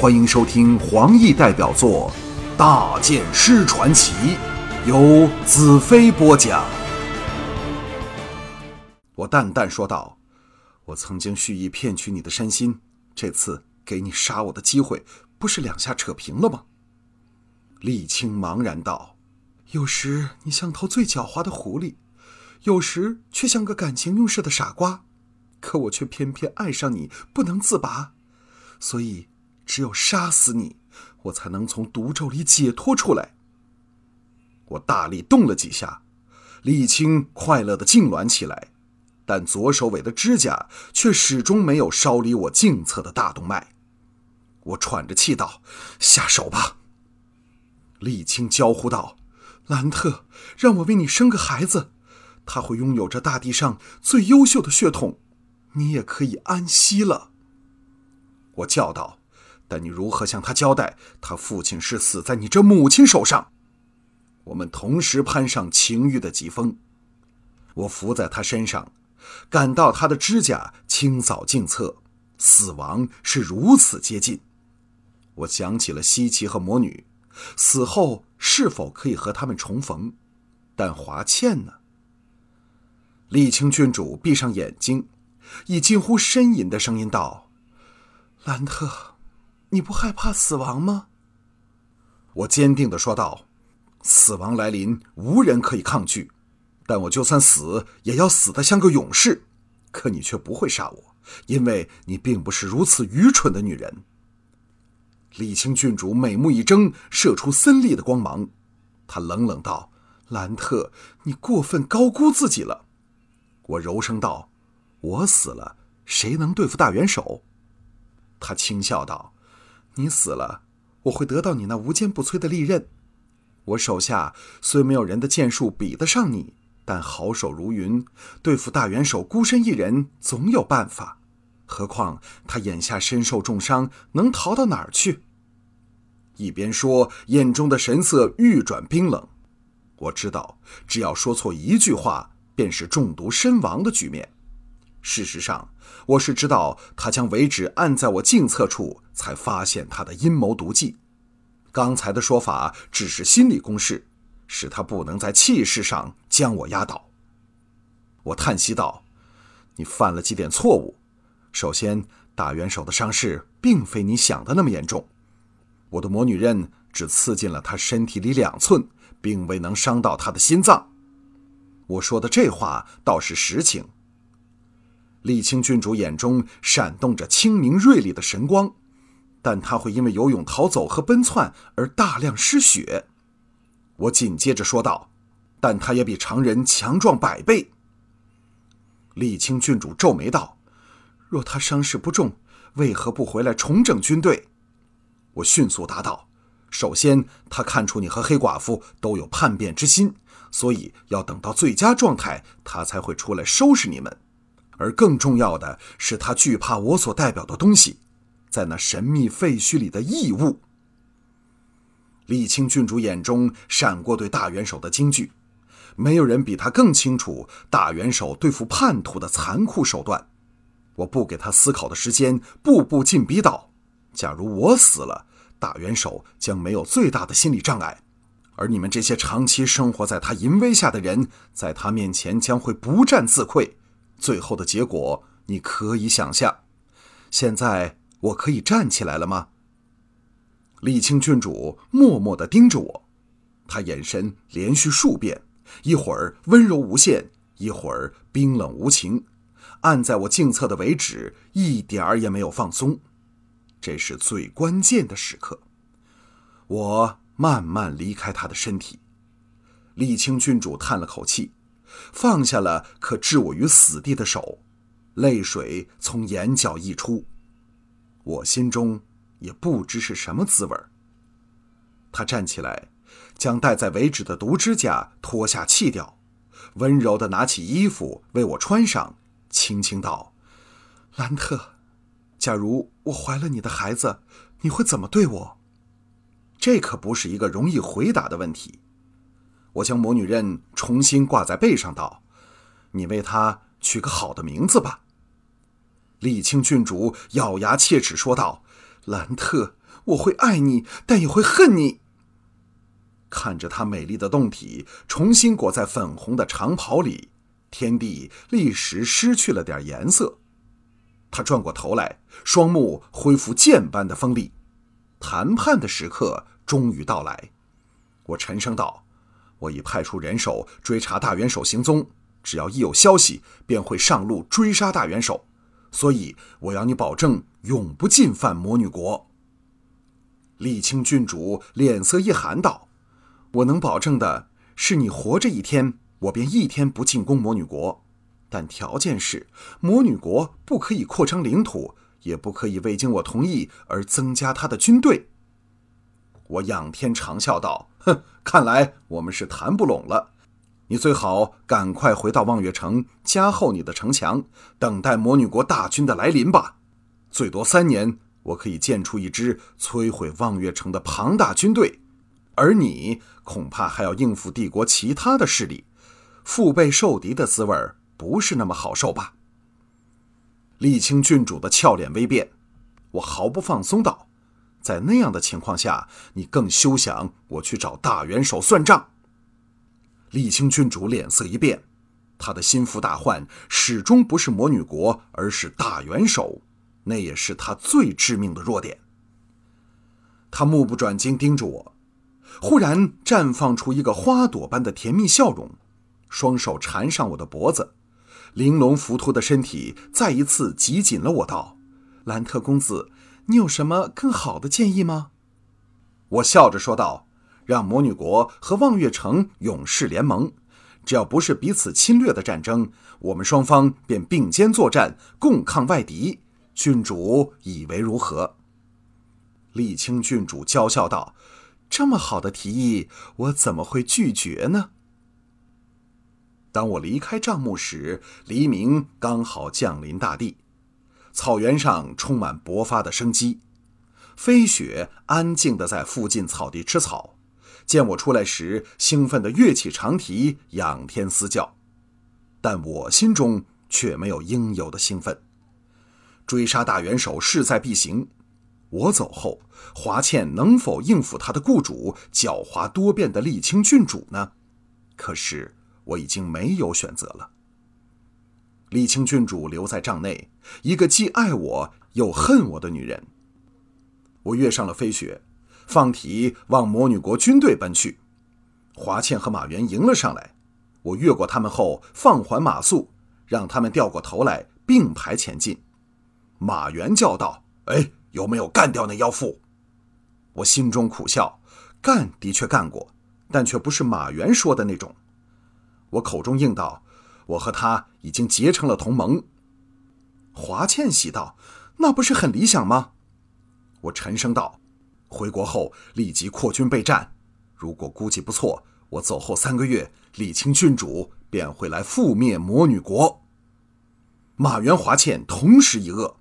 欢迎收听黄奕代表作《大剑师传奇》，由子飞播讲。我淡淡说道：“我曾经蓄意骗取你的身心，这次给你杀我的机会，不是两下扯平了吗？”沥青茫然道：“有时你像头最狡猾的狐狸，有时却像个感情用事的傻瓜，可我却偏偏爱上你，不能自拔，所以。”只有杀死你，我才能从毒咒里解脱出来。我大力动了几下，沥青快乐的痉挛起来，但左手尾的指甲却始终没有烧离我颈侧的大动脉。我喘着气道：“下手吧。”沥青娇呼道：“兰特，让我为你生个孩子，他会拥有着大地上最优秀的血统，你也可以安息了。”我叫道。但你如何向他交代？他父亲是死在你这母亲手上。我们同时攀上情欲的疾风，我伏在他身上，感到他的指甲清扫镜侧，死亡是如此接近。我想起了西岐和魔女，死后是否可以和他们重逢？但华倩呢？沥青郡主闭上眼睛，以近乎呻吟的声音道：“兰特。”你不害怕死亡吗？我坚定的说道：“死亡来临，无人可以抗拒。但我就算死，也要死得像个勇士。可你却不会杀我，因为你并不是如此愚蠢的女人。”沥青郡主美目一睁，射出森厉的光芒。她冷冷道：“兰特，你过分高估自己了。”我柔声道：“我死了，谁能对付大元首？”她轻笑道。你死了，我会得到你那无坚不摧的利刃。我手下虽没有人的剑术比得上你，但好手如云，对付大元首孤身一人总有办法。何况他眼下身受重伤，能逃到哪儿去？一边说，眼中的神色愈转冰冷。我知道，只要说错一句话，便是中毒身亡的局面。事实上，我是知道他将尾指按在我颈侧处，才发现他的阴谋毒计。刚才的说法只是心理攻势，使他不能在气势上将我压倒。我叹息道：“你犯了几点错误。首先，大元首的伤势并非你想的那么严重，我的魔女刃只刺进了他身体里两寸，并未能伤到他的心脏。我说的这话倒是实情。”沥青郡主眼中闪动着清明锐利的神光，但他会因为游泳逃走和奔窜而大量失血。我紧接着说道：“但他也比常人强壮百倍。”沥青郡主皱眉道：“若他伤势不重，为何不回来重整军队？”我迅速答道：“首先，他看出你和黑寡妇都有叛变之心，所以要等到最佳状态，他才会出来收拾你们。”而更重要的是，他惧怕我所代表的东西，在那神秘废墟里的异物。沥青郡主眼中闪过对大元首的惊惧，没有人比他更清楚大元首对付叛徒的残酷手段。我不给他思考的时间，步步进逼道：假如我死了，大元首将没有最大的心理障碍，而你们这些长期生活在他淫威下的人，在他面前将会不战自溃。最后的结果你可以想象。现在我可以站起来了吗？沥青郡主默默地盯着我，她眼神连续数遍，一会儿温柔无限，一会儿冰冷无情，按在我颈侧的尾指一点儿也没有放松。这是最关键的时刻。我慢慢离开她的身体。沥青郡主叹了口气。放下了可置我于死地的手，泪水从眼角溢出，我心中也不知是什么滋味他站起来，将戴在尾指的毒指甲脱下弃掉，温柔地拿起衣服为我穿上，轻轻道：“兰特，假如我怀了你的孩子，你会怎么对我？”这可不是一个容易回答的问题。我将魔女刃重新挂在背上，道：“你为她取个好的名字吧。”沥青郡主咬牙切齿说道：“兰特，我会爱你，但也会恨你。看着她美丽的胴体重新裹在粉红的长袍里，天地立时失去了点颜色。他转过头来，双目恢复剑般的锋利。谈判的时刻终于到来。我沉声道：“我已派出人手追查大元首行踪，只要一有消息，便会上路追杀大元首。所以我要你保证，永不进犯魔女国。”沥青郡主脸色一寒道：“我能保证的是，你活着一天，我便一天不进攻魔女国。但条件是，魔女国不可以扩张领土，也不可以未经我同意而增加他的军队。”我仰天长笑道：“哼，看来我们是谈不拢了。你最好赶快回到望月城，加厚你的城墙，等待魔女国大军的来临吧。最多三年。”我可以建出一支摧毁望月城的庞大军队，而你恐怕还要应付帝国其他的势力，腹背受敌的滋味不是那么好受吧？沥青郡主的俏脸微变，我毫不放松道：“在那样的情况下，你更休想我去找大元首算账。”沥青郡主脸色一变，她的心腹大患始终不是魔女国，而是大元首。那也是他最致命的弱点。他目不转睛盯着我，忽然绽放出一个花朵般的甜蜜笑容，双手缠上我的脖子，玲珑浮凸的身体再一次挤紧了我，道：“兰特公子，你有什么更好的建议吗？”我笑着说道：“让魔女国和望月城勇士联盟，只要不是彼此侵略的战争，我们双方便并肩作战，共抗外敌。”郡主以为如何？沥青郡主娇笑道：“这么好的提议，我怎么会拒绝呢？”当我离开帐幕时，黎明刚好降临大地，草原上充满勃发的生机。飞雪安静地在附近草地吃草，见我出来时，兴奋地跃起长蹄，仰天嘶叫。但我心中却没有应有的兴奋。追杀大元首势在必行，我走后，华倩能否应付她的雇主狡猾多变的沥青郡主呢？可是我已经没有选择了。李青郡主留在帐内，一个既爱我又恨我的女人。我跃上了飞雪，放蹄往魔女国军队奔去。华倩和马元迎了上来，我越过他们后放缓马速，让他们掉过头来并排前进。马元叫道：“哎，有没有干掉那妖妇？”我心中苦笑，干的确干过，但却不是马元说的那种。我口中应道：“我和他已经结成了同盟。”华倩喜道：“那不是很理想吗？”我沉声道：“回国后立即扩军备战。如果估计不错，我走后三个月，李清郡主便会来覆灭魔女国。”马原、华倩同时一愕。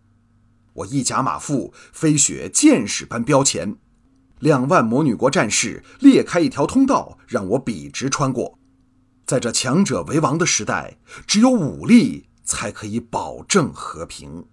我一甲马腹，飞雪箭矢般飙前，两万魔女国战士裂开一条通道，让我笔直穿过。在这强者为王的时代，只有武力才可以保证和平。